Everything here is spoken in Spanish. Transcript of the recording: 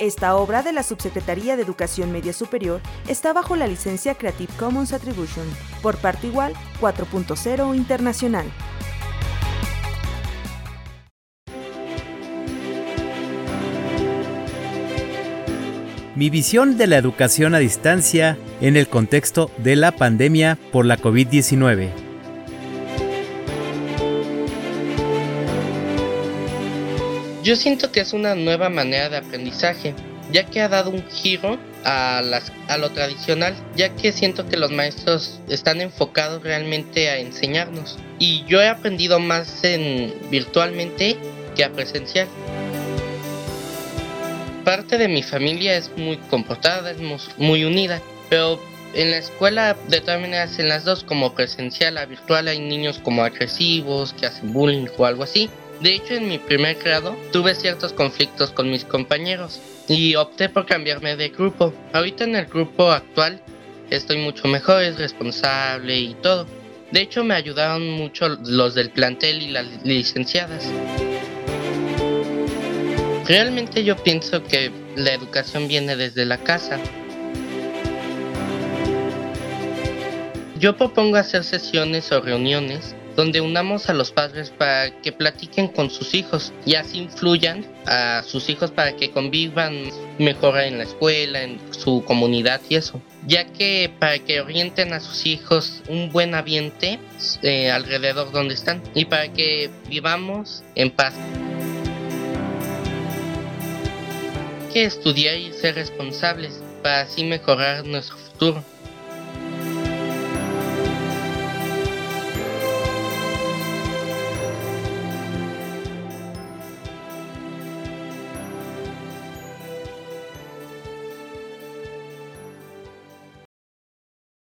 Esta obra de la Subsecretaría de Educación Media Superior está bajo la licencia Creative Commons Attribution, por parte igual 4.0 Internacional. Mi visión de la educación a distancia en el contexto de la pandemia por la COVID-19. Yo siento que es una nueva manera de aprendizaje, ya que ha dado un giro a, lo tradicional, ya que siento que los maestros están enfocados realmente a enseñarnos. Y yo he aprendido más en virtualmente que a presencial parte de mi familia es muy comportada, es muy unida, pero en la escuela de todas maneras en las dos, como presencial a virtual, hay niños como agresivos, que hacen bullying o algo así. De hecho, en mi primer grado tuve ciertos conflictos con mis compañeros y opté por cambiarme de grupo. Ahorita en el grupo actual estoy mucho mejor, es responsable y todo. De hecho, me ayudaron mucho los del plantel y las licenciadas. Realmente yo pienso que la educación viene desde la casa. Yo propongo hacer sesiones o reuniones donde unamos a los padres para que platiquen con sus hijos y así influyan a sus hijos para que convivan mejor en la escuela, en su comunidad y eso. Ya que para que orienten a sus hijos un buen ambiente eh, alrededor donde están y para que vivamos en paz que estudiar y ser responsables para así mejorar nuestro futuro.